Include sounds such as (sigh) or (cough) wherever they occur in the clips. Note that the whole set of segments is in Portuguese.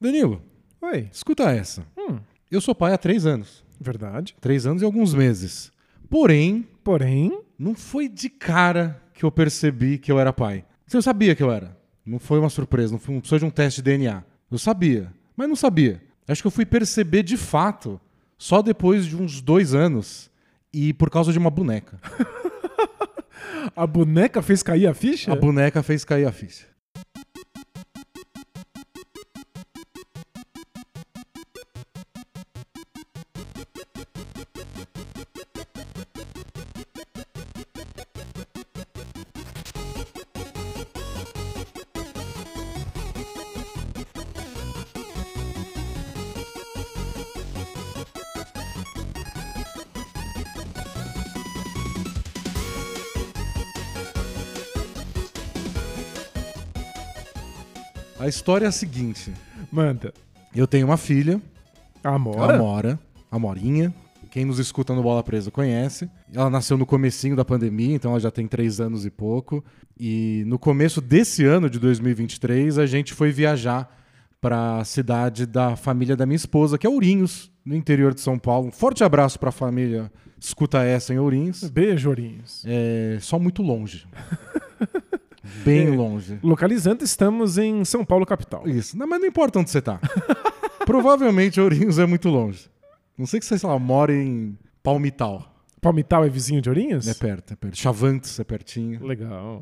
Danilo, Oi. escuta essa. Hum, Eu sou pai há três anos. verdade. Três anos e alguns meses. Porém, Porém, não foi de cara que eu percebi que eu era pai. Eu sabia que eu era. Não foi uma surpresa, não, foi, não precisou de um teste de DNA. Eu sabia, mas não sabia. Acho que eu fui perceber de fato só depois de uns dois anos e por causa de uma boneca. (laughs) a boneca fez cair a ficha? A boneca fez cair a ficha. História é a seguinte: Manda. eu tenho uma filha, Amora? Amora, a Morinha. Quem nos escuta no Bola Presa conhece. Ela nasceu no comecinho da pandemia, então ela já tem três anos e pouco. E no começo desse ano de 2023, a gente foi viajar para a cidade da família da minha esposa, que é Ourinhos, no interior de São Paulo. Um forte abraço para a família Escuta Essa em Ourinhos. Beijo, Ourinhos. É só muito longe. (laughs) Bem É. longe. Localizando, estamos em São Paulo, capital. Isso. Não, mas não importa onde você tá. (laughs) Provavelmente Ourinhos é muito longe. Não sei que você, sei lá, mora em Palmital. Palmital é vizinho de Ourinhos? É perto, é perto. Chavantes é pertinho. Legal.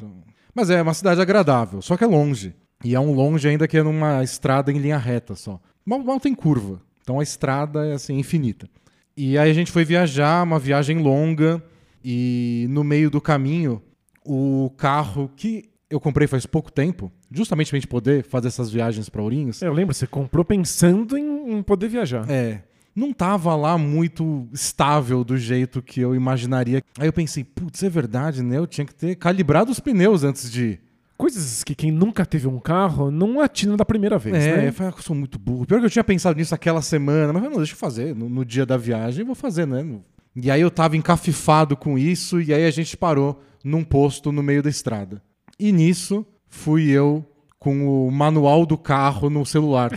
Mas é uma cidade agradável, só que é longe. E é um longe ainda que é numa estrada em linha reta só. Mal, mal tem curva. Então a estrada é assim, infinita. E aí a gente foi viajar, uma viagem longa. E no meio do caminho, o carro que eu comprei faz pouco tempo, justamente pra gente poder fazer essas viagens pra Ourinhos, Eu lembro, você comprou pensando em, em poder viajar. É. Não tava lá muito estável do jeito que eu imaginaria. Aí eu pensei, putz, é verdade, né? Eu tinha que ter calibrado os pneus antes de ir. Coisas que quem nunca teve um carro não atina da primeira vez, É, né? eu falei, ah, eu sou muito burro. Pior que eu tinha pensado nisso aquela semana, mas eu falei, não, deixa eu fazer. No, no dia da viagem eu vou fazer, né? E aí eu tava encafifado com isso, e aí a gente parou num posto no meio da estrada. E nisso fui eu com o manual do carro no celular.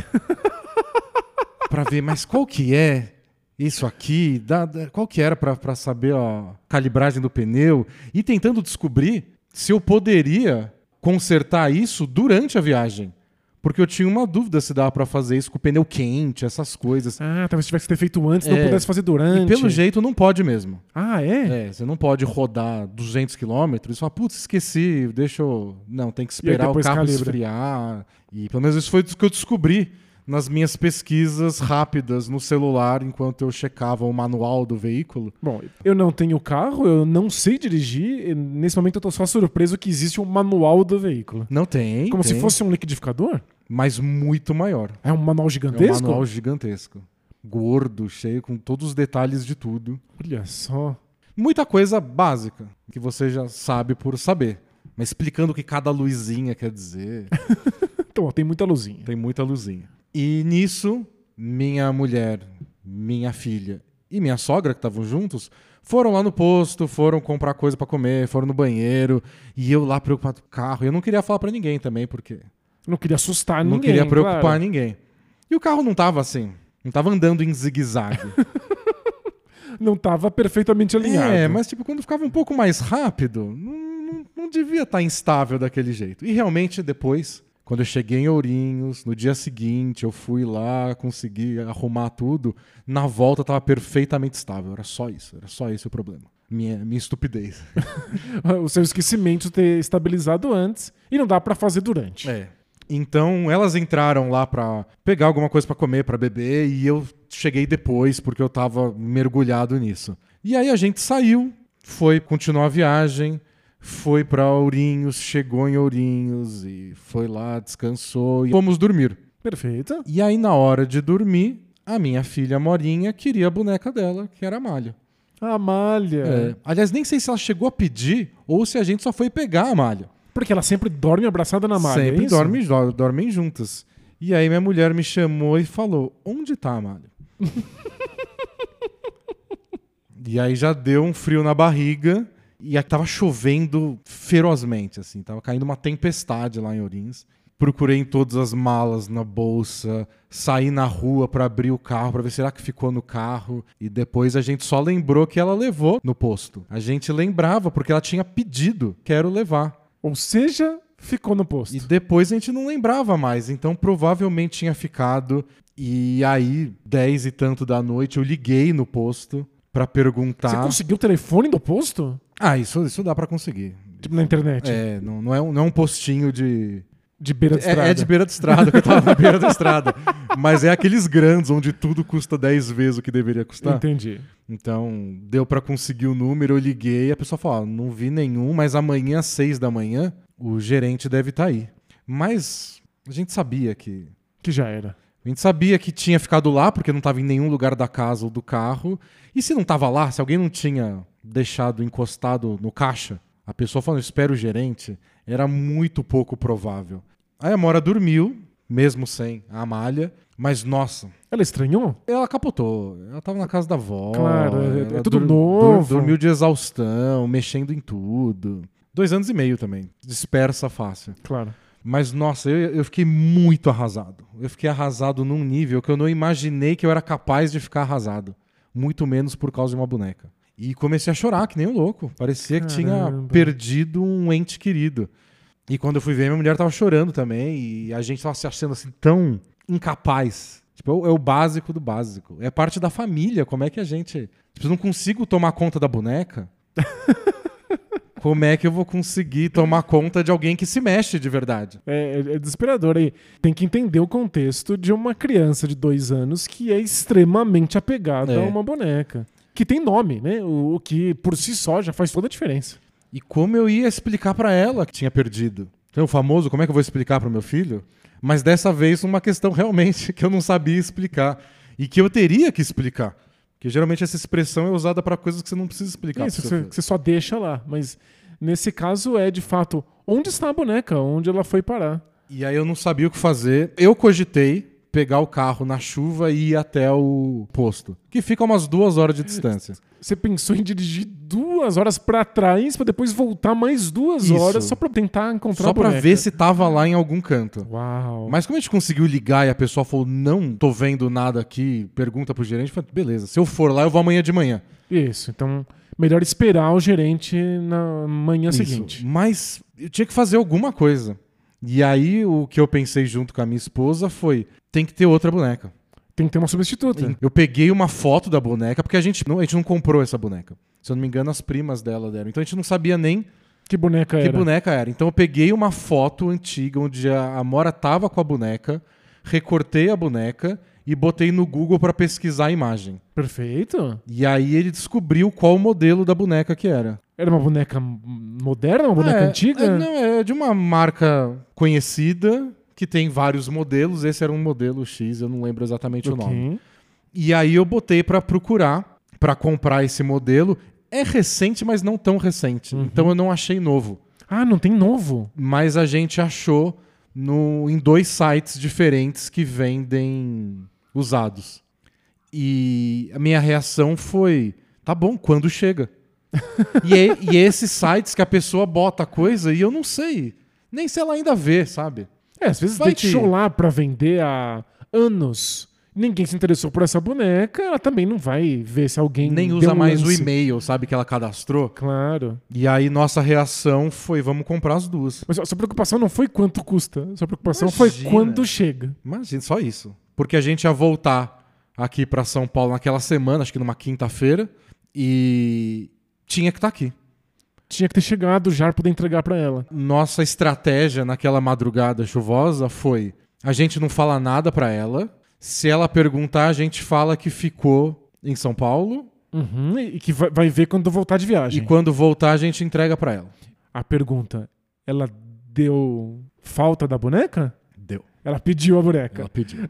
(laughs) pra ver, mas qual que é isso aqui? Dá- dá- qual que era pra saber a calibragem do pneu? E tentando descobrir se eu poderia consertar isso durante a viagem. Porque eu tinha uma dúvida se dava pra fazer isso com o pneu quente, essas coisas. Ah, talvez tivesse que ter feito antes, não É. pudesse fazer durante. E pelo jeito não pode mesmo. Ah, é? É, você não pode rodar 200 km e falar, putz, esqueci, deixa eu... Não, tem que esperar o carro calibra. esfriar. E pelo menos isso foi o que eu descobri nas minhas pesquisas rápidas no celular enquanto eu checava o manual do veículo. Bom, eu não tenho carro, eu não sei dirigir. nesse momento eu tô só surpreso que existe um manual do veículo. Não tem, Como se tem, fosse um liquidificador? mas muito maior. É um manual É um gigantesco? manual gigantesco. Gordo, cheio, com todos os detalhes de tudo. Olha só. Muita coisa básica, que você já sabe por saber. Mas explicando o que cada luzinha quer dizer, (laughs) Então, ó, tem muita luzinha. tem muita luzinha. E nisso, minha mulher, minha filha e minha sogra, que estavam juntos, foram lá no posto, foram comprar coisa pra comer, foram no banheiro, e eu lá preocupado com o carro. E eu não queria falar pra ninguém também, porque Não queria assustar não ninguém. queria preocupar claro. ninguém. E o carro não tava assim, não tava andando em zigue-zague. (laughs) Não tava perfeitamente alinhado. É, mas tipo, quando ficava um pouco mais rápido, não, não, não devia estar instável daquele jeito. E realmente depois, quando eu cheguei em Ourinhos, no dia seguinte, eu fui lá, consegui arrumar tudo, na volta tava perfeitamente estável. Era só isso, era só esse o problema. Minha, minha estupidez. (laughs) O seu esquecimento ter estabilizado antes e não dá pra fazer durante. É. Então, elas entraram lá pra pegar alguma coisa pra comer, pra beber, e eu cheguei depois porque eu tava mergulhado nisso. E aí a gente saiu, foi continuar a viagem, foi pra Ourinhos, chegou em Ourinhos e foi lá, descansou e fomos dormir. Perfeito. E aí na hora de dormir, a minha filha Morinha queria a boneca dela, que era a Malha. A malha. É. Aliás, nem sei se ela chegou a pedir ou se a gente só foi pegar a Malha. Porque ela sempre dorme abraçada na malha. Sempre é dorme, do- dormem juntas. E aí minha mulher me chamou e falou: Onde tá a Malha? (laughs) e aí já deu um frio na barriga e aí tava chovendo ferozmente, assim. Tava caindo uma tempestade lá em Ourinhos. procurei em todas as malas, na bolsa, saí na rua pra abrir o carro, pra ver será que ficou no carro. E depois a gente só lembrou que ela levou no posto. A gente lembrava porque ela tinha pedido, quero levar. Ou seja, ficou no posto. E depois a gente não lembrava mais, então provavelmente tinha ficado. E aí, 10 e tanto da noite, eu liguei no posto pra perguntar. Você conseguiu o telefone do posto? Ah, isso, isso dá pra conseguir. Tipo, na internet. É, não, não, é um, não é um postinho de. De beira de estrada. É, é de beira de estrada, que eu tava na beira da estrada. (laughs) Mas é aqueles grandes, onde tudo custa 10 vezes o que deveria custar. Entendi. Então, deu pra conseguir o número, eu liguei, a pessoa falou: ó, não vi nenhum, mas amanhã às 6 da manhã, o gerente deve estar aí. Mas a gente sabia que. Que já era. A gente sabia que tinha ficado lá, porque não estava em nenhum lugar da casa ou do carro. E se não estava lá, se alguém não tinha deixado encostado no caixa, a pessoa falando, espera o gerente, era muito pouco provável. Aí a Mora dormiu, mesmo sem a malha, mas nossa, Ela estranhou? ela capotou. Ela tava na casa da avó. Claro, é- é tudo novo. dormiu de exaustão, mexendo em tudo. Dois anos e meio também. Dispersa fácil. Claro. Mas, nossa, eu, eu fiquei muito arrasado. Eu fiquei arrasado num nível que eu não imaginei que eu era capaz de ficar arrasado. Muito menos por causa de uma boneca. E comecei a chorar, que nem um louco. Parecia que tinha Caramba. perdido um ente querido. E quando eu fui ver, minha mulher tava chorando também. E a gente tava se achando assim tão incapaz. Tipo, é o- é o básico do básico. É parte da família. Como é que a gente. Tipo, eu não consigo tomar conta da boneca. (laughs) Como é que eu vou conseguir tomar conta de alguém que se mexe de verdade? É, é- é desesperador aí. Tem que entender o contexto de uma criança de dois anos que é extremamente apegada É. a uma boneca. Que tem nome, né? O, o que por si só já faz toda a diferença. E como eu ia explicar pra ela que tinha perdido? Então, o famoso, como é que eu vou explicar pro meu filho? Mas dessa vez uma questão realmente (laughs) que eu não sabia explicar e que eu teria que explicar. Porque geralmente essa expressão é usada pra coisas que você não precisa explicar. Isso, você, você só deixa lá. Mas nesse caso é de fato onde está a boneca, onde ela foi parar. E aí eu não sabia o que fazer. Eu cogitei pegar o carro na chuva e ir até o posto, que fica umas duas horas de distância. Você pensou em dirigir duas horas pra trás pra depois voltar mais duas Isso. horas só pra tentar encontrar Só a pra boneca. ver se tava lá em algum canto. Uau. Mas como a gente conseguiu ligar e a pessoa falou, não tô vendo nada aqui, pergunta pro gerente, falei, beleza, se eu for lá, eu vou amanhã de manhã. Isso, então melhor esperar o gerente na manhã Isso. seguinte. Mas eu tinha que fazer alguma coisa. E aí o que eu pensei junto com a minha esposa foi, tem que ter outra boneca. Tem que ter uma substituta. Eu peguei uma foto da boneca, porque a gente não, a gente não comprou essa boneca. Se eu não me engano, as primas dela deram. Então a gente não sabia nem Que boneca que era? boneca era. Então eu peguei uma foto antiga onde a Amora tava com a boneca, recortei a boneca e botei no Google pra pesquisar a imagem. Perfeito. E aí ele descobriu qual o modelo da boneca que era. Era uma boneca moderna, uma boneca é, antiga? É, não, é de uma marca conhecida que tem vários modelos. Esse era um modelo X, eu não lembro exatamente o nome. E aí eu botei pra procurar pra comprar esse modelo. É recente, mas não tão recente. Uhum. Então eu não achei novo. Ah, não tem novo. Mas a gente achou no, em dois sites diferentes que vendem usados. E a minha reação foi: tá bom, quando chega? (laughs) e, é- e esses sites que a pessoa bota a coisa e eu não sei. Nem se ela ainda vê, sabe? É, às vezes Vai deixou que- lá pra vender há anos. Ninguém se interessou por essa boneca, ela também não vai ver se alguém Nem usa um mais o lance. e-mail, sabe, que ela cadastrou. Claro. E aí nossa reação foi: vamos comprar as duas. Mas a sua preocupação não foi quanto custa. A sua preocupação foi Imagina. quando chega. Imagina, só isso. Porque a gente ia voltar aqui pra São Paulo naquela semana, acho que numa quinta-feira, e tinha que estar aqui. Tinha que ter chegado já pra poder entregar pra ela. Nossa estratégia naquela madrugada chuvosa foi: a gente não fala nada pra ela. Se ela perguntar, a gente fala que ficou em São Paulo Uhum, e que vai, vai ver quando voltar de viagem. e quando voltar a gente entrega pra ela. A pergunta, ela deu falta da boneca? Deu. Ela pediu a boneca. Ela pediu.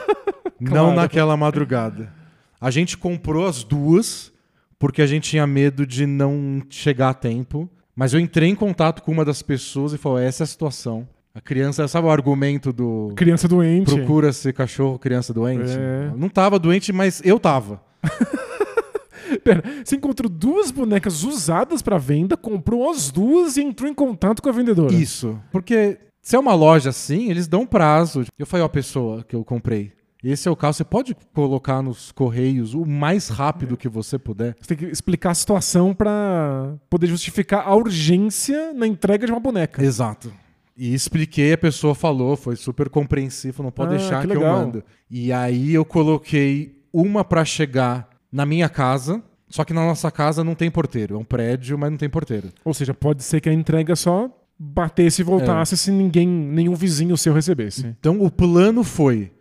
(laughs) Não naquela madrugada. A gente comprou as duas porque a gente tinha medo de não chegar a tempo. Mas eu entrei em contato com uma das pessoas e falou: essa é a situação. A criança, sabe o argumento do Criança doente. procura-se cachorro, criança doente? É. Não tava doente, mas eu tava. (laughs) Pera, você encontrou duas bonecas usadas pra venda, comprou as duas e entrou em contato com a vendedora. Isso. Porque Se é uma loja assim, eles dão prazo. Eu falei, ó, pessoa que eu comprei. Esse é o caso, você pode colocar nos correios o mais rápido que você puder. Você tem que explicar a situação pra poder justificar a urgência na entrega de uma boneca. Exato. E expliquei, a pessoa falou, foi super compreensivo, não pode Ah, deixar que que, eu mando. E aí eu coloquei uma pra chegar na minha casa, só que na nossa casa não tem porteiro. É um prédio, mas não tem porteiro. Ou seja, pode ser que a entrega só batesse e voltasse se ninguém, nenhum vizinho seu recebesse. Então o plano foi: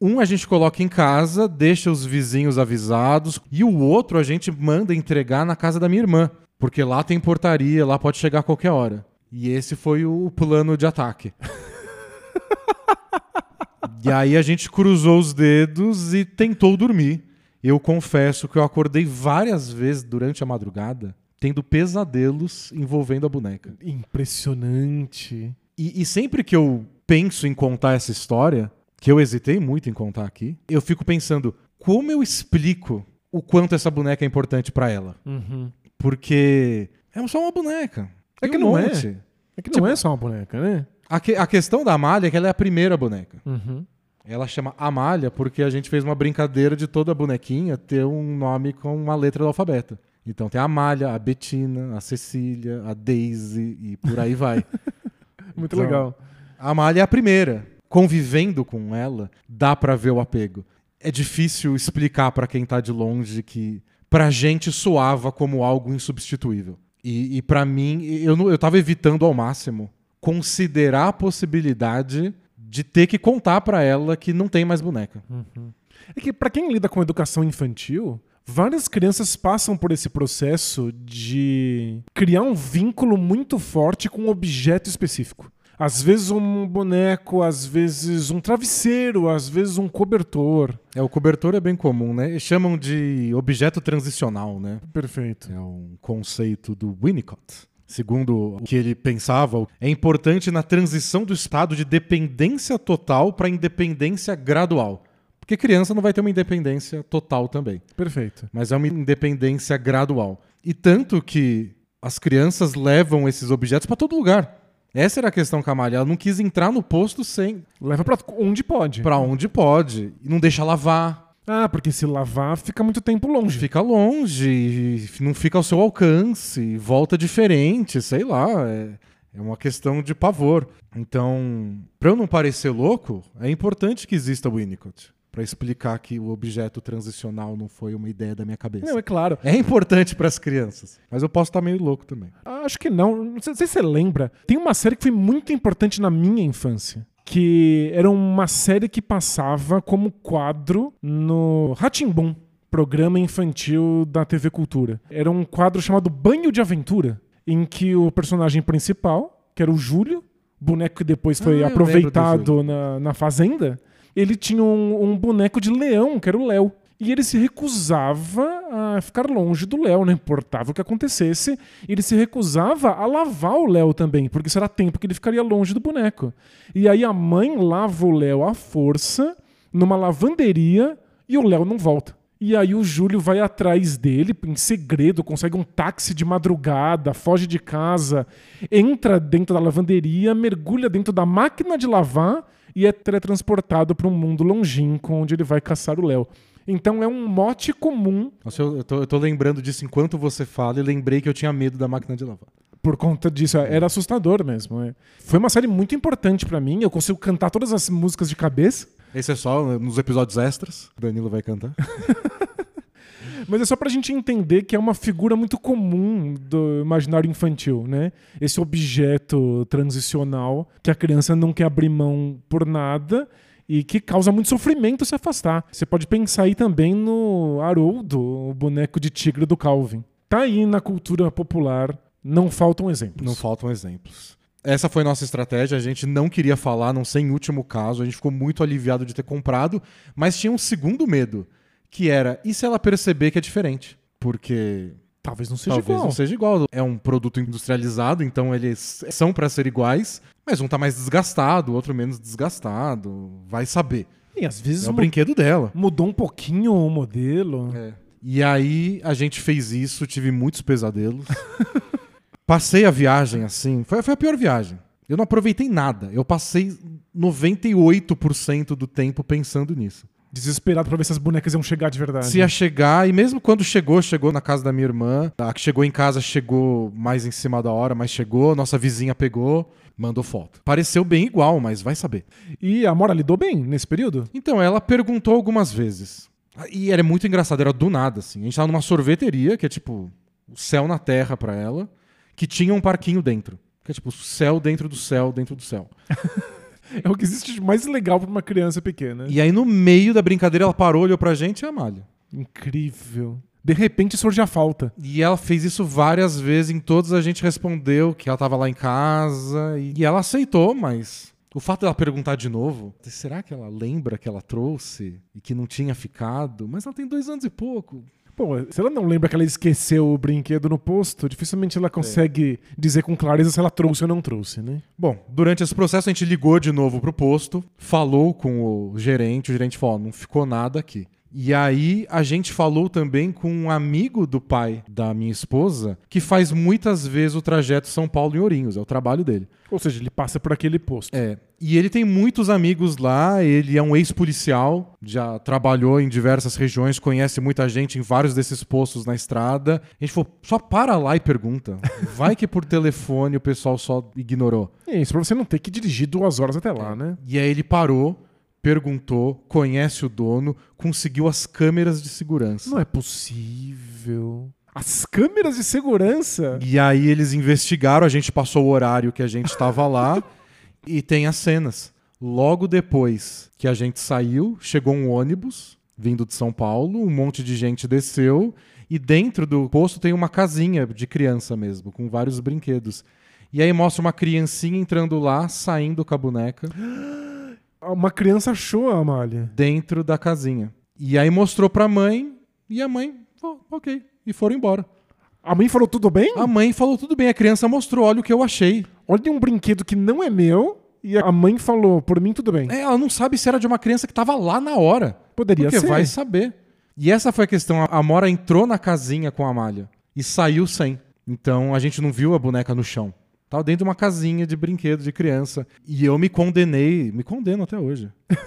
um a gente coloca em casa, deixa os vizinhos avisados, e o outro a gente manda entregar na casa da minha irmã, porque lá tem portaria, lá pode chegar a qualquer hora. E esse foi o plano de ataque. e aí a gente cruzou os dedos e tentou dormir. Eu confesso que eu acordei várias vezes durante a madrugada tendo pesadelos envolvendo a boneca. Impressionante. E, e sempre que eu penso em contar essa história, que eu hesitei muito em contar aqui, eu fico pensando como eu explico o quanto essa boneca é importante pra ela. Uhum. Porque é só uma boneca. É que um não é. monte. É que Tipo- não é só uma boneca, né? A, que- a questão da Amália é que ela é a primeira boneca. Uhum. Ela chama Amália porque a gente fez uma brincadeira de toda bonequinha ter um nome com uma letra do alfabeto. Então tem a Amália, a Betina, a Cecília, a Daisy e por aí vai. (laughs) Muito Então, legal. A Amália é a primeira. Convivendo com ela, dá pra ver o apego. É difícil explicar pra quem tá de longe que pra gente soava como algo insubstituível. E, e para mim, eu, eu tava evitando ao máximo considerar a possibilidade de ter que contar pra ela que não tem mais boneca. É que pra quem lida com educação infantil, várias crianças passam por esse processo de criar um vínculo muito forte com um objeto específico. Às vezes um boneco, às vezes um travesseiro, às vezes um cobertor. É, o cobertor é bem comum, né? Chamam de objeto transicional, né? Perfeito. É um conceito do Winnicott. Segundo o que ele pensava, é importante na transição do estado de dependência total para independência gradual. Porque criança não vai ter uma independência total também, Perfeito. mas é uma independência gradual. E tanto que as crianças levam esses objetos para todo lugar. Essa era a questão com a Amália. Ela não quis entrar no posto sem Leva pra onde pode. para onde pode. E não deixa lavar. Ah, porque se lavar fica muito tempo longe. Fica longe, não fica ao seu alcance, volta diferente, sei lá. É, é uma questão de pavor. Então, para eu não parecer louco, é importante que exista o Winnicott. Para explicar que o objeto transicional não foi uma ideia da minha cabeça. Não, é claro. É importante para as crianças. Mas eu posso estar meio louco também. Acho que não. Não sei, se você lembra. Tem uma série que foi muito importante na minha infância. Que era uma série que passava como quadro no Ratimbum, programa infantil da TV Cultura. Era um quadro chamado Banho de Aventura, em que o personagem principal, que era o Júlio, boneco que depois Ah, foi do aproveitado na, na Fazenda, ele tinha um, um boneco de leão, que era o Léo. E ele se recusava a ficar longe do Léo, não importava o que acontecesse. Ele se recusava a lavar o Léo também, porque isso era tempo que ele ficaria longe do boneco. E aí a mãe lava o Léo à força numa lavanderia e o Léo não volta. E aí o Júlio vai atrás dele em segredo, consegue um táxi de madrugada, foge de casa, entra dentro da lavanderia, mergulha dentro da máquina de lavar e é teletransportado para um mundo longínquo onde ele vai caçar o Léo. Então é um mote comum Nossa, eu, tô, eu tô lembrando disso enquanto você fala e lembrei que eu tinha medo da máquina de lavar. por conta disso. Era assustador mesmo. é. Foi uma série muito importante para mim. Eu consigo cantar todas as músicas de cabeça. Esse é só nos episódios extras. Danilo vai cantar. (laughs) Mas é só pra gente entender que é uma figura muito comum do imaginário infantil, né? Esse objeto transicional que a criança não quer abrir mão por nada e que causa muito sofrimento se afastar. Você pode pensar aí também no Haroldo, o boneco de tigre do Calvin. Tá aí na cultura popular, não faltam exemplos. Não faltam exemplos. Essa foi nossa estratégia. A gente não queria falar, não sei em último caso. A gente ficou muito aliviado de ter comprado, mas tinha um segundo medo, que era e se ela perceber que é diferente? Porque Talvez não seja talvez igual. não seja igual. É um produto industrializado, então eles são para ser iguais, mas um tá mais desgastado, o outro menos desgastado. Vai saber. E às vezes É o brinquedo dela. mudou um pouquinho o modelo. É. E aí a gente fez isso, tive muitos pesadelos. (laughs) Passei a viagem assim. Foi, foi a pior viagem. Eu não aproveitei nada. Eu passei 98% do tempo pensando nisso. Desesperado pra ver se as bonecas iam chegar de verdade. Se ia chegar, e mesmo quando chegou, chegou na casa da minha irmã. A que chegou em casa chegou mais em cima da hora, mas chegou. Nossa vizinha pegou, mandou foto. Pareceu bem igual, mas vai saber. E a Mora lidou bem nesse período? Então, ela perguntou algumas vezes. E era muito engraçado, era do nada, assim. A gente tava numa sorveteria, que é tipo o céu na terra pra ela, que tinha um parquinho dentro. Que é tipo o céu dentro do céu, dentro do céu. (laughs) (laughs) É o que existe de mais legal pra uma criança pequena. E aí, no meio da brincadeira, ela parou, olhou pra gente e a Amália. Incrível. De repente surge a falta. E ela fez isso várias vezes, em todas a gente respondeu que ela tava lá em casa. E ela aceitou, mas o fato dela perguntar de novo, será que ela lembra que ela trouxe e que não tinha ficado? Mas ela tem dois anos e pouco. Pô, se ela não lembra que ela esqueceu o brinquedo no posto, dificilmente ela consegue dizer com clareza se ela trouxe ou não trouxe, né? Bom, durante esse processo a gente ligou de novo pro posto, falou com o gerente, o gerente falou: "Ó, não ficou nada aqui. E aí a gente falou também com um amigo do pai da minha esposa, que faz muitas vezes o trajeto São Paulo em Ourinhos, é o trabalho dele. Ou seja, ele passa por aquele posto. É. E ele tem muitos amigos lá, ele é um ex-policial, já trabalhou em diversas regiões, conhece muita gente em vários desses postos na estrada. A gente falou, só para lá e pergunta. Vai que por telefone o pessoal só ignorou. É isso, pra você não ter que dirigir duas horas até lá, né? E aí ele parou, perguntou, conhece o dono, conseguiu as câmeras de segurança. Não é possível. As câmeras de segurança? E aí eles investigaram, a gente passou o horário que a gente estava lá (laughs) e tem as cenas. Logo depois que a gente saiu, chegou um ônibus vindo de São Paulo, um monte de gente desceu e dentro do posto tem uma casinha de criança mesmo, com vários brinquedos. E aí mostra uma criancinha entrando lá, saindo com a boneca (gasps) Uma criança achou a Amália. dentro da casinha. E aí mostrou pra mãe e a mãe falou, ok, e foram embora. A mãe falou tudo bem? A mãe falou tudo bem, a criança mostrou, olha o que eu achei. Olha um brinquedo que não é meu e a mãe falou, por mim tudo bem. É, ela não sabe se era de uma criança que tava lá na hora. Poderia Porque ser. vai saber. E essa foi a questão. A Mora entrou na casinha com a malha e saiu sem. Então a gente não viu a boneca no chão. Tava dentro de uma casinha de brinquedo de criança. E eu me condenei, me condeno até hoje. (laughs)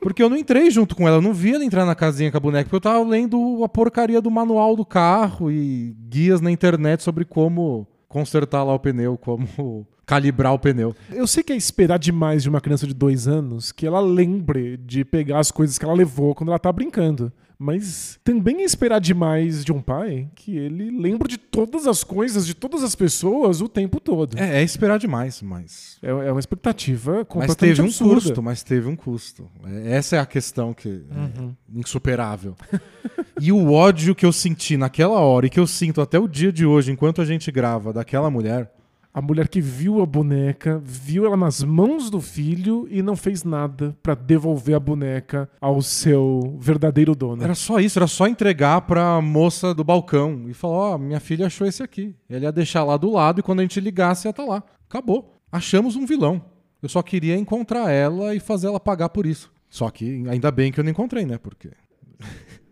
Porque eu não entrei junto com ela, eu não vi ela entrar na casinha com a boneca, porque eu tava lendo a porcaria do manual do carro e guias na internet sobre como consertar lá o pneu, como calibrar o pneu. Eu sei que é esperar demais de uma criança de dois anos que ela lembre de pegar as coisas que ela levou quando ela tá brincando. Mas também é esperar demais de um pai que ele lembre de todas as coisas, de todas as pessoas o tempo todo. É, é esperar demais, mas. É, é uma expectativa Mas completamente teve um absurda. custo, mas teve um custo. É, Essa é a questão que Uhum. é insuperável. (laughs) e o ódio que eu senti naquela hora e que eu sinto até o dia de hoje, enquanto a gente grava, daquela mulher, A mulher que viu a boneca, viu ela nas mãos do filho e não fez nada pra devolver a boneca ao seu verdadeiro dono. era só isso, era só entregar pra moça do balcão e falar: Ó, minha filha achou esse aqui. Ele ia deixar lá do lado e quando a gente ligasse ia estar lá. Acabou. Achamos um vilão. Eu só queria encontrar ela e fazer ela pagar por isso. Só que ainda bem que eu não encontrei, né? Porque. (laughs)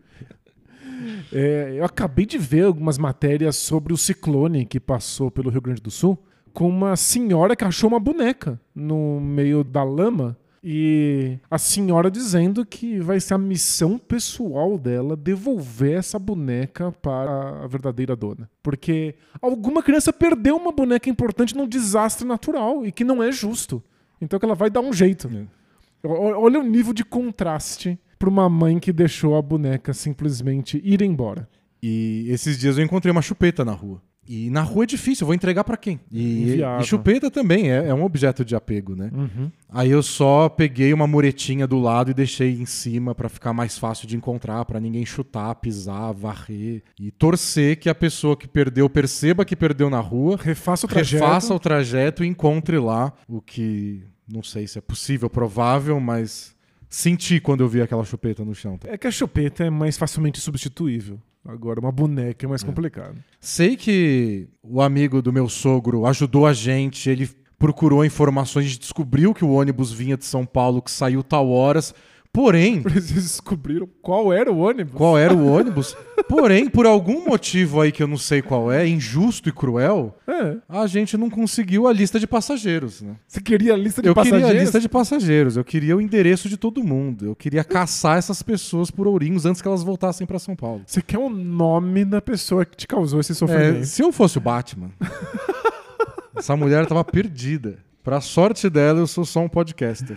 É, eu acabei de ver algumas matérias sobre o ciclone que passou pelo Rio Grande do Sul com uma senhora que achou uma boneca no meio da lama. E a senhora dizendo que vai ser a missão pessoal dela devolver essa boneca para a verdadeira dona. Porque alguma criança perdeu uma boneca importante num desastre natural e que não é justo. Então que ela vai dar um jeito. O- Olha o nível de contraste para uma mãe que deixou a boneca simplesmente ir embora. E esses dias eu encontrei uma chupeta na rua. E na rua é difícil, eu vou entregar pra quem? E, e chupeta também é, é um objeto de apego, né? Aí eu só peguei uma muretinha do lado e deixei em cima pra ficar mais fácil de encontrar, pra ninguém chutar, pisar, varrer e torcer que a pessoa que perdeu perceba que perdeu na rua, Refaça o trajeto. refaça o trajeto e encontre lá o que não sei se é possível, provável, mas senti quando eu vi aquela chupeta no chão. É que a chupeta é mais facilmente substituível. Agora, uma boneca é mais complicado. Sei que o amigo do meu sogro ajudou a gente, ele procurou informações, descobriu que o ônibus vinha de São Paulo, que saiu tal horas, Porém, (laughs) Eles descobriram qual era o ônibus. qual era o ônibus? Porém, por algum motivo aí que eu não sei qual é, injusto e cruel, É. a gente não conseguiu a lista de passageiros, né? Você queria a lista de Eu passageiros? queria a lista de passageiros, eu queria o endereço de todo mundo, eu queria caçar essas pessoas por ourinhos antes que elas voltassem pra São Paulo. Você quer o nome da pessoa que te causou esse É, sofrimento. se eu fosse o Batman, (laughs) essa mulher tava perdida. Pra sorte dela, eu sou só um podcaster.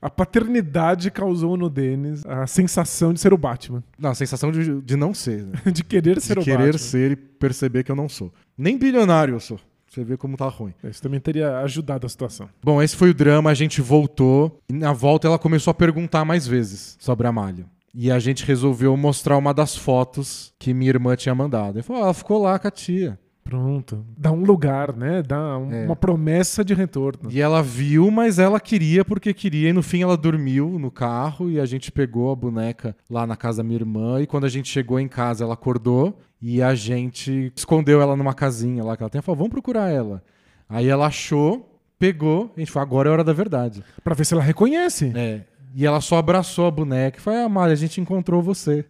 A paternidade causou no Denis a sensação de ser o Batman. (laughs) Não, a sensação de, de não ser, né? De querer ser de o querer Batman. ser e perceber que eu não sou. Nem bilionário eu sou. Você vê como tá ruim. Isso também teria ajudado a situação. Bom, esse foi o drama, a gente voltou. E na volta ela começou a perguntar mais vezes sobre a malha. E a gente resolveu mostrar uma das fotos que minha irmã tinha mandado. Ele falou: "Ah, ela ficou lá com a tia. Pronto. Dá um lugar, né? Dá um- É. uma promessa de retorno. E ela viu, mas ela queria porque queria. E no fim ela dormiu no carro e a gente pegou a boneca lá na casa da minha irmã. E quando a gente chegou em casa, ela acordou e a gente escondeu ela numa casinha lá que ela tem. Falou: vamos procurar ela. Aí ela achou, pegou. A gente falou: agora é hora da verdade. Pra ver se ela reconhece. É. E ela só abraçou a boneca e falou: ah, Mari, a gente encontrou você.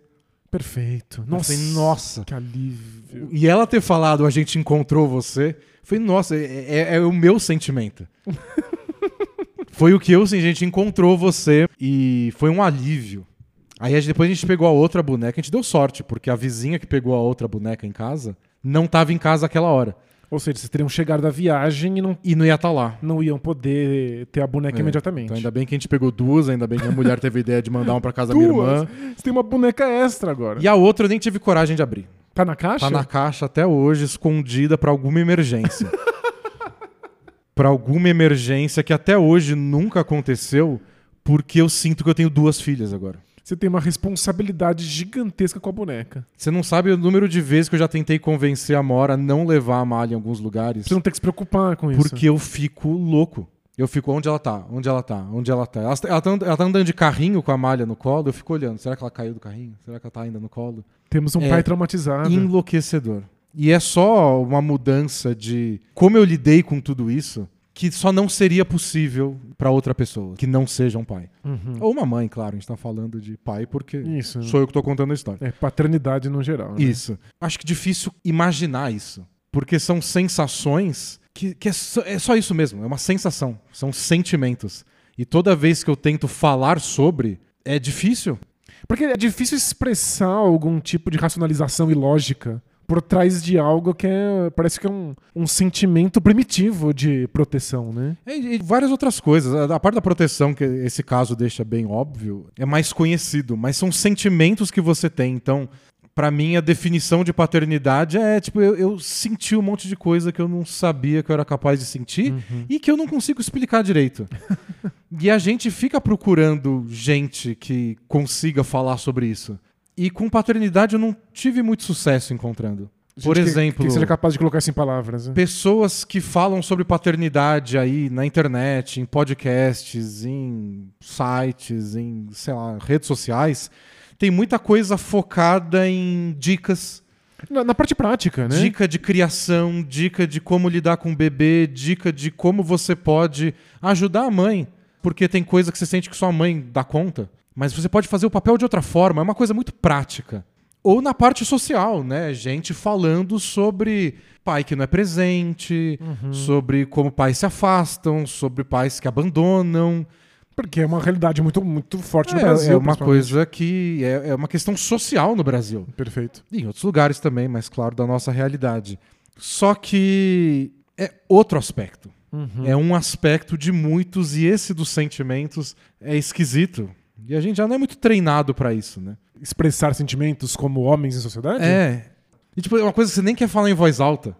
Perfeito. Nossa. falei, nossa. Que alívio. E ela ter falado, a gente encontrou você, foi, nossa, é, é- é o meu sentimento. (laughs) foi o que eu, assim, a gente encontrou você e foi um alívio. Aí a gente- depois a gente pegou a outra boneca, a gente deu sorte, porque a vizinha que pegou a outra boneca em casa não estava em casa aquela hora. Ou seja, vocês teriam chegado da viagem e não, E não ia estar lá. não iam poder ter a boneca É, imediatamente. Então ainda bem que a gente pegou duas, ainda bem que a mulher teve a ideia de mandar uma pra casa da minha Duas? irmã. Você tem uma boneca extra agora. E a outra eu nem tive coragem de abrir. Tá na caixa? Tá na caixa até hoje, escondida pra alguma emergência. (laughs) Pra alguma emergência que até hoje nunca aconteceu, porque eu sinto que eu tenho duas filhas agora. Você tem uma responsabilidade gigantesca com a boneca. Você não sabe o número de vezes que eu já tentei convencer a Mora a não levar a malha em alguns lugares, Você não tem que se preocupar com isso. porque eu fico louco. Eu fico, onde ela tá? Onde ela tá? Onde ela tá? Ela, ela, tá ela tá andando de carrinho com a malha no colo, eu fico olhando. Será que ela caiu do carrinho? Será que ela tá ainda no colo? Temos um É, pai traumatizado. enlouquecedor. E é só uma mudança de como eu lidei com tudo isso que só não seria possível pra outra pessoa, que não seja um pai. Uhum. Ou uma mãe, claro, a gente tá falando de pai porque Isso. sou eu que tô contando a história. É paternidade no geral. né? Isso. Acho que difícil imaginar isso, porque são sensações que, que é, só, é só isso mesmo, é uma sensação, são sentimentos. E toda vez que eu tento falar sobre, é difícil. Porque é difícil expressar algum tipo de racionalização e lógica por trás de algo que é, parece que é um, um sentimento primitivo de proteção, né? E, e várias outras coisas. A, a parte da proteção, que esse caso deixa bem óbvio, é mais conhecido, mas são sentimentos que você tem. Então, pra mim, a definição de paternidade é tipo, eu, eu senti um monte de coisa que eu não sabia que eu era capaz de sentir e que eu não consigo explicar direito. (laughs) e a gente fica procurando gente que consiga falar sobre isso. E com paternidade eu não tive muito sucesso encontrando. Por Gente que- exemplo, Que, seja capaz de colocar isso em palavras. né? pessoas que falam sobre paternidade aí na internet, em podcasts, em sites, em, sei lá, redes sociais, tem muita coisa focada em dicas. Na, na parte prática, né? Dica de criação, dica de como lidar com o bebê, dica de como você pode ajudar a mãe. Porque tem coisa que você sente que sua mãe dá conta, mas você pode fazer o papel de outra forma. É uma coisa muito prática. Ou na parte social, né? Gente falando sobre pai que não é presente, sobre como pais se afastam, sobre pais que abandonam. Porque é uma realidade muito, muito forte no É, Brasil. é uma coisa que é, é uma questão social no Brasil. Perfeito. E em outros lugares também, mas claro, da nossa realidade. Só que é outro aspecto. Uhum. É um aspecto de muitos e esse dos sentimentos é esquisito. E a gente já não é muito treinado pra isso, né? Expressar sentimentos como homens em sociedade? É. E, tipo, é uma coisa que você nem quer falar em voz alta.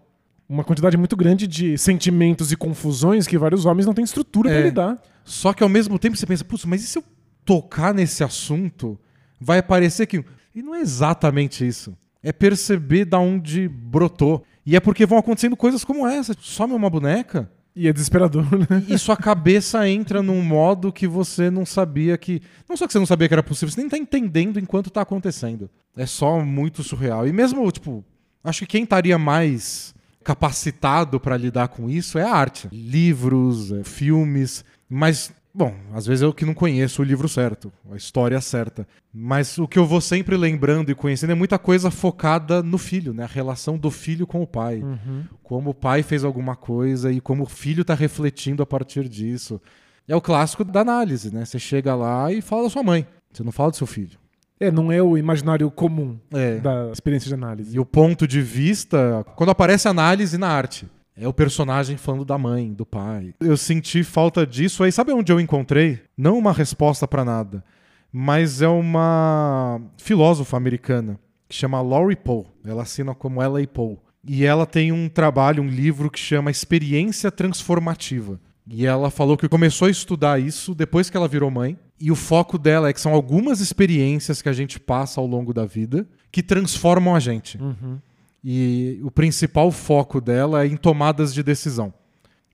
Uma quantidade muito grande de sentimentos e confusões que vários homens não têm estrutura É. pra lidar. Só que ao mesmo tempo você pensa, putz, mas e se eu tocar nesse assunto? Vai parecer que. E não é exatamente isso. É perceber da onde brotou. E é porque vão acontecendo coisas como essa. Some uma boneca E é desesperador, (laughs) né? e sua cabeça entra num modo que você não sabia que. Não só que você não sabia que era possível, você nem tá entendendo enquanto tá acontecendo. É só muito surreal. E mesmo, tipo, acho que quem estaria mais capacitado pra lidar com isso é a arte. Livros, é, filmes. Mas Bom, às vezes eu que não conheço o livro certo, a história certa. Mas o que eu vou sempre lembrando e conhecendo é muita coisa focada no filho, né? A relação do filho com o pai. Uhum. Como o pai fez alguma coisa e como o filho está refletindo a partir disso. É o clássico da análise, né? Você chega lá e fala da sua mãe. Você não fala do seu filho. É, não é o imaginário comum É. da experiência de análise. E o ponto de vista, quando aparece análise na arte, é o personagem falando da mãe, do pai. Eu senti falta disso aí. Sabe onde eu encontrei? Não uma resposta pra nada, mas é uma filósofa americana que chama Laurie Poe. Ela assina como Ella Poe. E ela tem um trabalho, um livro que chama Experiência Transformativa. E ela falou que começou a estudar isso depois que ela virou mãe. E o foco dela é que são algumas experiências que a gente passa ao longo da vida que transformam a gente. Uhum. E o principal foco dela é em tomadas de decisão.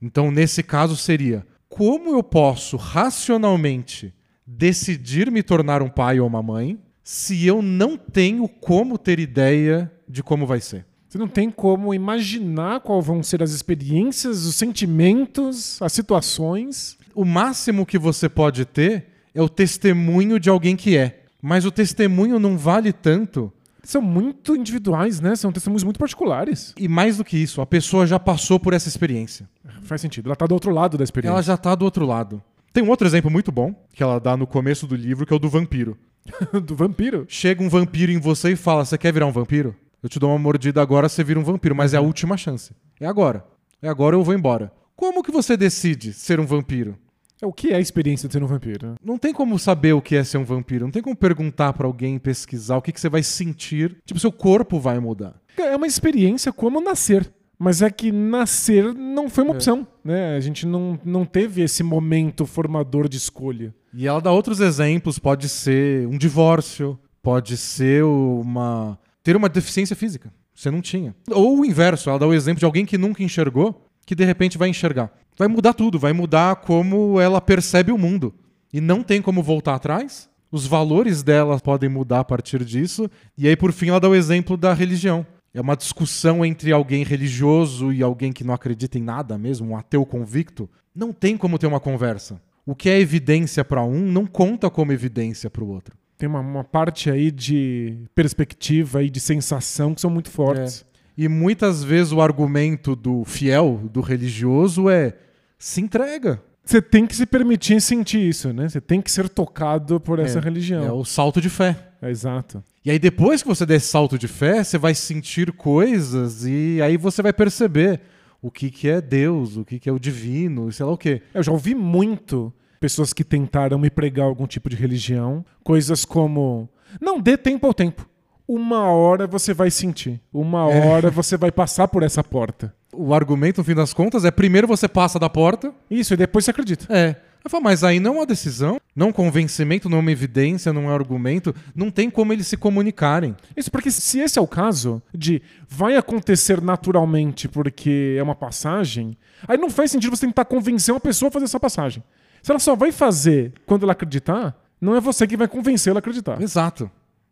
Então, nesse caso, seria como eu posso racionalmente decidir me tornar um pai ou uma mãe se eu não tenho como ter ideia de como vai ser? Você não tem como imaginar qual vão ser as experiências, os sentimentos, as situações. O máximo que você pode ter é o testemunho de alguém que é. Mas o testemunho não vale tanto. São muito individuais, né? São testemunhos muito particulares. E mais do que isso, a pessoa já passou por essa experiência. Faz sentido. Ela tá do outro lado da experiência. Ela já tá do outro lado. Tem um outro exemplo muito bom que ela dá no começo do livro, que é o do vampiro. (laughs) do vampiro. Chega um vampiro em você e fala: Você quer virar um vampiro? Eu te dou uma mordida agora, você vira um vampiro, mas é a última chance. É agora. É agora eu vou embora. Como que você decide ser um vampiro? É o que é a experiência de ser um vampiro? Não tem como saber o que é ser um vampiro. Não tem como perguntar pra alguém, pesquisar o que, que você vai sentir. Tipo, seu corpo vai mudar. É uma experiência como nascer. Mas é que nascer não foi uma opção, né? A gente não, não teve esse momento formador de escolha. E ela dá outros exemplos. Pode ser um divórcio, pode ser uma. ter uma deficiência física. Você não tinha. Ou o inverso, ela dá o exemplo de alguém que nunca enxergou, que de repente vai enxergar. Vai mudar tudo, vai mudar como ela percebe o mundo. E não tem como voltar atrás. Os valores dela podem mudar a partir disso. E aí, por fim, ela dá o exemplo da religião. É uma discussão entre alguém religioso e alguém que não acredita em nada mesmo, um ateu convicto. Não tem como ter uma conversa. O que é evidência para um não conta como evidência para o outro. Tem uma, uma parte aí de perspectiva e de sensação que são muito fortes. E muitas vezes o argumento do fiel, do religioso, é se entrega. Você tem que se permitir sentir isso, né? Você tem que ser tocado por essa É religião. o salto de fé. É, exato. E aí depois que você der esse salto de fé, você vai sentir coisas e aí você vai perceber o que, que é Deus, o que, que é o divino, sei lá o quê. Eu já ouvi muito pessoas que tentaram me pregar algum tipo de religião, coisas como não dê tempo ao tempo. Uma hora você vai sentir, uma É. hora você vai passar por essa porta. O argumento, no fim das contas, é primeiro você passa da porta. Isso, e depois você acredita. É. Eu falo, mas aí não é uma decisão, não é um convencimento, não é uma evidência, não é um argumento. Não tem como eles se comunicarem. Isso porque se esse é o caso de vai acontecer naturalmente porque é uma passagem, aí não faz sentido você tentar convencer uma pessoa a fazer essa passagem. Se ela só vai fazer quando ela acreditar, não é você que vai convencê-la a acreditar. Exato.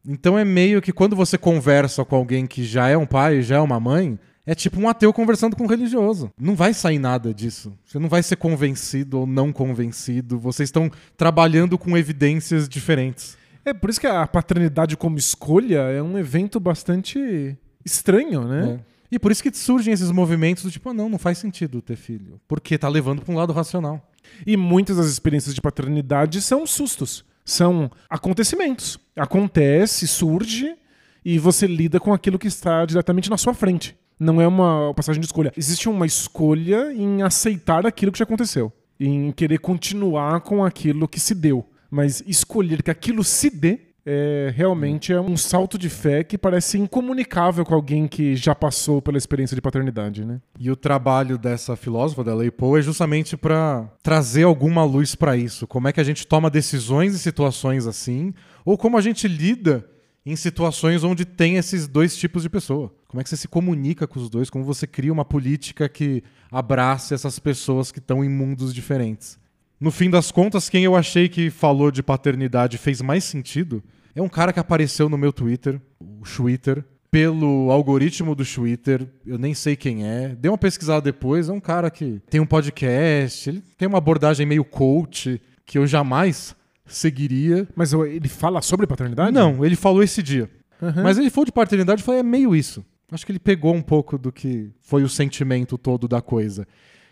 Então é meio que quando você conversa com alguém que já é um pai, já é uma mãe, é tipo um ateu conversando com um religioso. Não vai sair nada disso. Você não vai ser convencido ou não convencido. Vocês estão trabalhando com evidências diferentes. É por isso que a paternidade como escolha é um evento bastante estranho, né? É. E por isso que surgem esses movimentos do tipo, ah, não, não faz sentido ter filho. Porque tá levando para um lado racional. E muitas das experiências de paternidade são sustos, são acontecimentos. Acontece, surge e você lida com aquilo que está diretamente na sua frente. Não é uma passagem de escolha. Existe uma escolha em aceitar aquilo que já aconteceu, em querer continuar com aquilo que se deu. Mas escolher que aquilo se dê é realmente é um salto de fé que parece incomunicável com alguém que já passou pela experiência de paternidade, né? E o trabalho dessa filósofa, da Lei Poe, é justamente para trazer alguma luz para isso. Como é que a gente toma decisões em situações assim, ou como a gente lida em situações onde tem esses dois tipos de pessoa. Como é que você se comunica com os dois, como você cria uma política que abrace essas pessoas que estão em mundos diferentes. No fim das contas, quem eu achei que falou de paternidade fez mais sentido é um cara que apareceu no meu Twitter, o Twitter, pelo algoritmo do Twitter. Eu nem sei quem é. Dei uma pesquisada depois. É um cara que tem um podcast, ele tem uma abordagem meio coach. que eu jamais seguiria. Mas ele fala sobre paternidade? Não, ele falou esse dia. Aham. Mas ele falou de paternidade e falei, é meio isso. Acho que ele pegou um pouco do que foi o sentimento todo da coisa.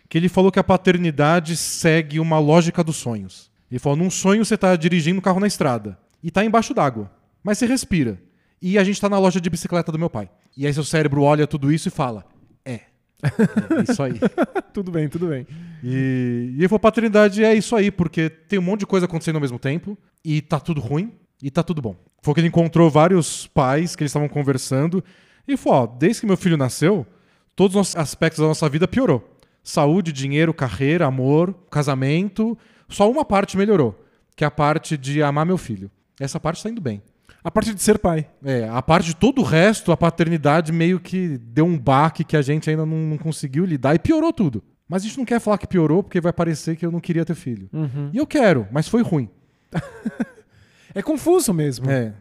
Que ele falou que a paternidade segue uma lógica dos sonhos. Ele falou, num sonho você tá dirigindo um carro na estrada e tá embaixo d'água, mas você respira. E a gente tá na loja de bicicleta do meu pai. E aí seu cérebro olha tudo isso e fala, é, é isso aí. (laughs) tudo bem, tudo bem. E, e ele falou, paternidade é isso aí, porque tem um monte de coisa acontecendo ao mesmo tempo, e tá tudo ruim, e tá tudo bom. Foi que ele encontrou vários pais que eles estavam conversando, e falou, ó, desde que meu filho nasceu, todos os aspectos da nossa vida piorou. Saúde, dinheiro, carreira, amor, casamento, só uma parte melhorou, que é a parte de amar meu filho. Essa parte tá indo bem. A parte de ser pai. É, a parte de todo o resto, a paternidade meio que deu um baque que a gente ainda não, não conseguiu lidar e piorou tudo. Mas a gente não quer falar que piorou porque vai parecer que eu não queria ter filho. E eu quero, mas foi ruim. (laughs) É confuso mesmo. É.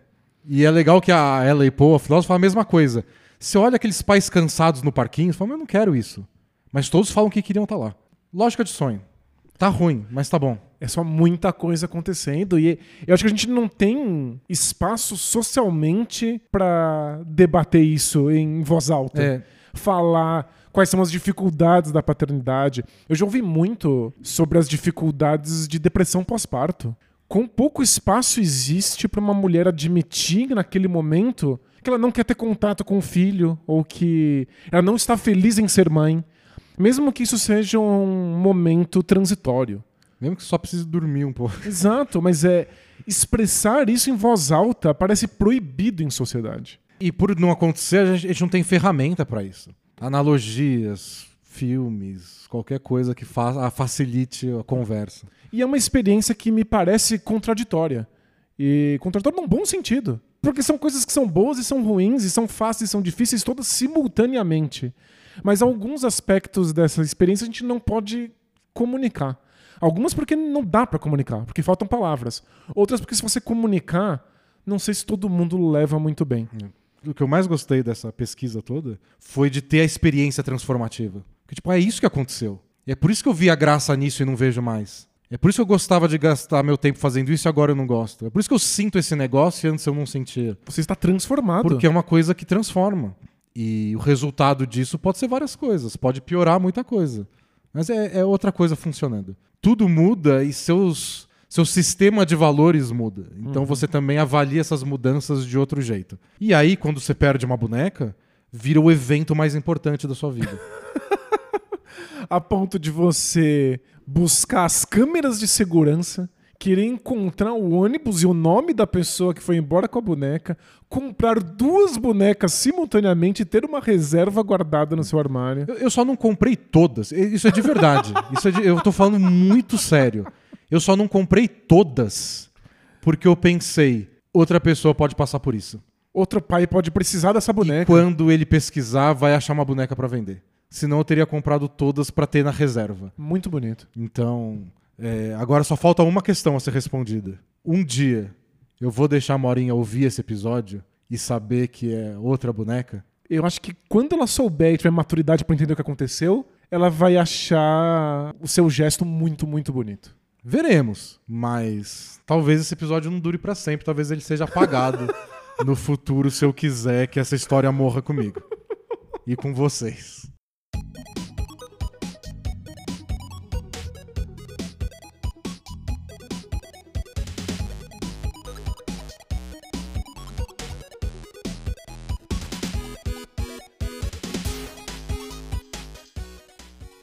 E é legal que a Ella e Poe, a filósofa, a mesma coisa. Você olha aqueles pais cansados no parquinho, você fala, mas eu não quero isso. Mas todos falam que queriam estar lá. Lógica de sonho. Tá ruim, mas tá bom. É só muita coisa acontecendo e eu acho que a gente não tem espaço socialmente pra debater isso em voz alta. É. Falar quais são as dificuldades da paternidade. Eu já ouvi muito sobre as dificuldades de depressão pós-parto. Com pouco espaço existe pra uma mulher admitir naquele momento que ela não quer ter contato com o filho ou que ela não está feliz em ser mãe, mesmo que isso seja um momento transitório. Mesmo que só precise dormir um pouco. Exato, mas é expressar isso em voz alta parece proibido em sociedade. E por não acontecer, a gente, não tem ferramenta pra isso. Analogias, filmes, qualquer coisa que fa a- facilite a conversa. E é uma experiência que me parece contraditória. E contraditória num bom sentido. Porque são coisas que são boas e são ruins, e são fáceis e são difíceis, todas simultaneamente. Mas alguns aspectos dessa experiência a gente não pode comunicar. Algumas porque não dá pra comunicar, porque faltam palavras. Outras porque se você comunicar, não sei se todo mundo leva muito bem. O que eu mais gostei dessa pesquisa toda foi de ter a experiência transformativa. Porque, tipo, é isso que aconteceu. E é por isso que eu vi a graça nisso e não vejo mais. É por isso que eu gostava de gastar meu tempo fazendo isso e agora eu não gosto. É por isso que eu sinto esse negócio e antes eu não sentia. Você está transformado. Porque é uma coisa que transforma. E o resultado disso pode ser várias coisas. Pode piorar muita coisa. Mas é, é outra coisa funcionando. Tudo muda e seus, seu sistema de valores muda. Então você também avalia essas mudanças de outro jeito. E aí, quando você perde uma boneca, vira o evento mais importante da sua vida. (laughs) a ponto de você buscar as câmeras de segurança, querer encontrar o ônibus e o nome da pessoa que foi embora com a boneca, comprar duas bonecas simultaneamente e ter uma reserva guardada no seu armário. Eu, eu só não comprei todas. Isso é de verdade. (laughs) Isso é de- eu tô falando muito sério. Eu só não comprei todas porque eu pensei, outra pessoa pode passar por isso. Outro pai pode precisar dessa E boneca. quando ele pesquisar, vai achar uma boneca pra vender. Senão eu teria comprado todas pra ter na reserva. Muito bonito. Então, é, agora só falta uma questão a ser respondida. Um dia eu vou deixar a Morinha ouvir esse episódio e saber que é outra boneca? Eu acho que quando ela souber e tiver maturidade pra entender o que aconteceu, ela vai achar o seu gesto muito, muito bonito. Veremos, mas talvez esse episódio não dure pra sempre, talvez ele seja apagado (laughs) no futuro se eu quiser que essa história morra comigo e com vocês.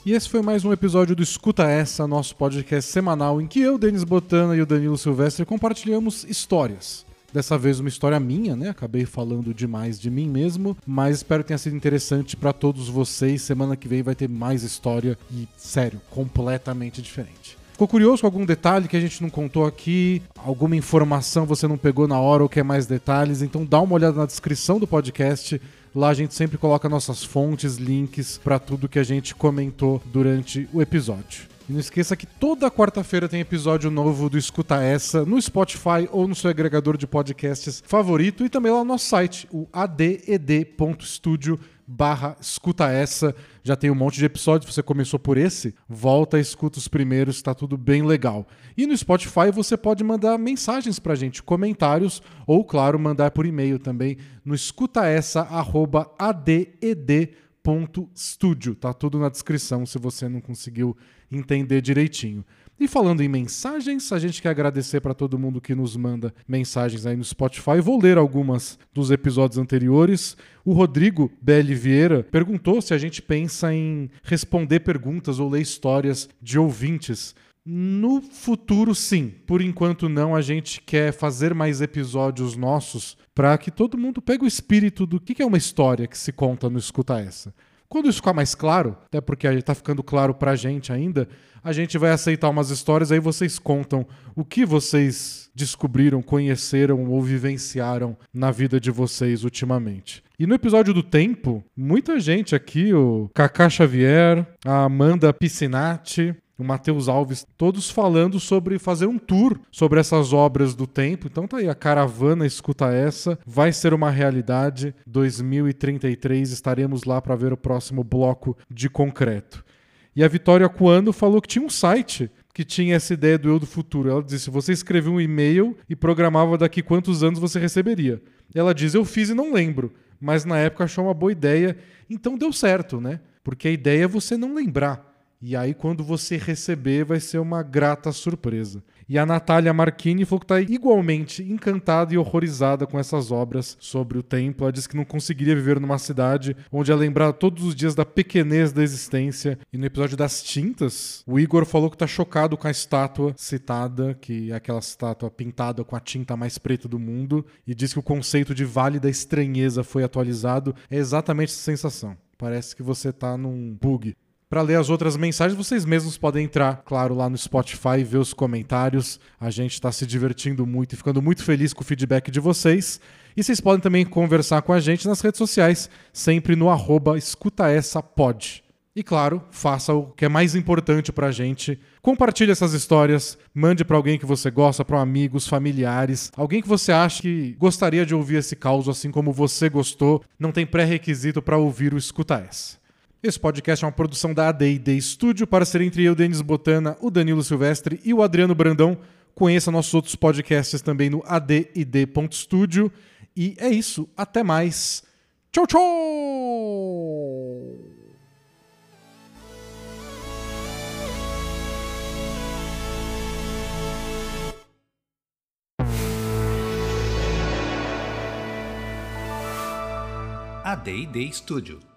E esse foi mais um episódio do Escuta Essa, nosso podcast semanal em que eu, Denis Botana e o Danilo Silvestre compartilhamos histórias. Dessa vez uma história minha, né? Acabei falando demais de mim mesmo, mas espero que tenha sido interessante pra todos vocês. Semana que vem vai ter mais história e, sério, completamente diferente. Ficou curioso com algum detalhe que a gente não contou aqui? Alguma informação você não pegou na hora ou quer mais detalhes? Então dá uma olhada na descrição do podcast. Lá a gente sempre coloca nossas fontes, links para tudo que a gente comentou durante o episódio. E não esqueça que toda quarta-feira tem episódio novo do Escuta Essa no Spotify ou no seu agregador de podcasts favorito e também lá no nosso site, o aded.studio barra escuta essa. Já tem um monte de episódios, você começou por esse, volta, escuta os primeiros, tá tudo bem legal. E no Spotify você pode mandar mensagens pra gente, comentários, ou claro, mandar por e-mail também no escutaessa@aded.studio. Tá tudo na descrição se você não conseguiu entender direitinho. E falando em mensagens, a gente quer agradecer para todo mundo que nos manda mensagens aí no Spotify. Vou ler algumas dos episódios anteriores. O Rodrigo Belli Vieira perguntou se a gente pensa em responder perguntas ou ler histórias de ouvintes. No futuro, sim. Por enquanto, não. A gente quer fazer mais episódios nossos para que todo mundo pegue o espírito do que é uma história que se conta no Escuta Essa. Quando isso ficar mais claro, até porque está ficando claro para a gente ainda, a gente vai aceitar umas histórias, aí vocês contam o que vocês descobriram, conheceram ou vivenciaram na vida de vocês ultimamente. E no episódio do Tempo, muita gente aqui, o Kaká Xavier, a Amanda Piscinati, o Matheus Alves, todos falando sobre fazer um tour sobre essas obras do tempo. Então tá aí, a caravana escuta essa, vai ser uma realidade. 2033 estaremos lá para ver o próximo bloco de concreto. E a Vitória Cuano falou que tinha um site que tinha essa ideia do eu do futuro. Ela disse: você escrevia um e-mail e programava daqui quantos anos você receberia. Ela diz: eu fiz e não lembro, mas na época achou uma boa ideia, então deu certo, né? Porque a ideia é você não lembrar. E aí, quando você receber, vai ser uma grata surpresa. E a Natália Marchini falou que está igualmente encantada e horrorizada com essas obras sobre o templo. Ela disse que não conseguiria viver numa cidade onde ia lembrar todos os dias da pequenez da existência. E no episódio das tintas, o Igor falou que está chocado com a estátua citada, que é aquela estátua pintada com a tinta mais preta do mundo, e diz que o conceito de vale da estranheza foi atualizado. É exatamente essa sensação. Parece que você está num bug. Para ler as outras mensagens, vocês mesmos podem entrar, claro, lá no Spotify e ver os comentários. A gente está se divertindo muito e ficando muito feliz com o feedback de vocês. E vocês podem também conversar com a gente nas redes sociais, sempre no arroba escutaessapod. E claro, faça o que é mais importante para a gente. Compartilhe essas histórias, mande para alguém que você gosta, para amigos, familiares, alguém que você acha que gostaria de ouvir esse caos assim como você gostou. Não tem pré-requisito para ouvir o Escuta Essa. Esse podcast é uma produção da AD&D Studio, para ser entre eu, Denis Botana, o Danilo Silvestre e o Adriano Brandão. Conheça nossos outros podcasts também no adid.studio. E é isso, até mais. Tchau, tchau! AD&D Studio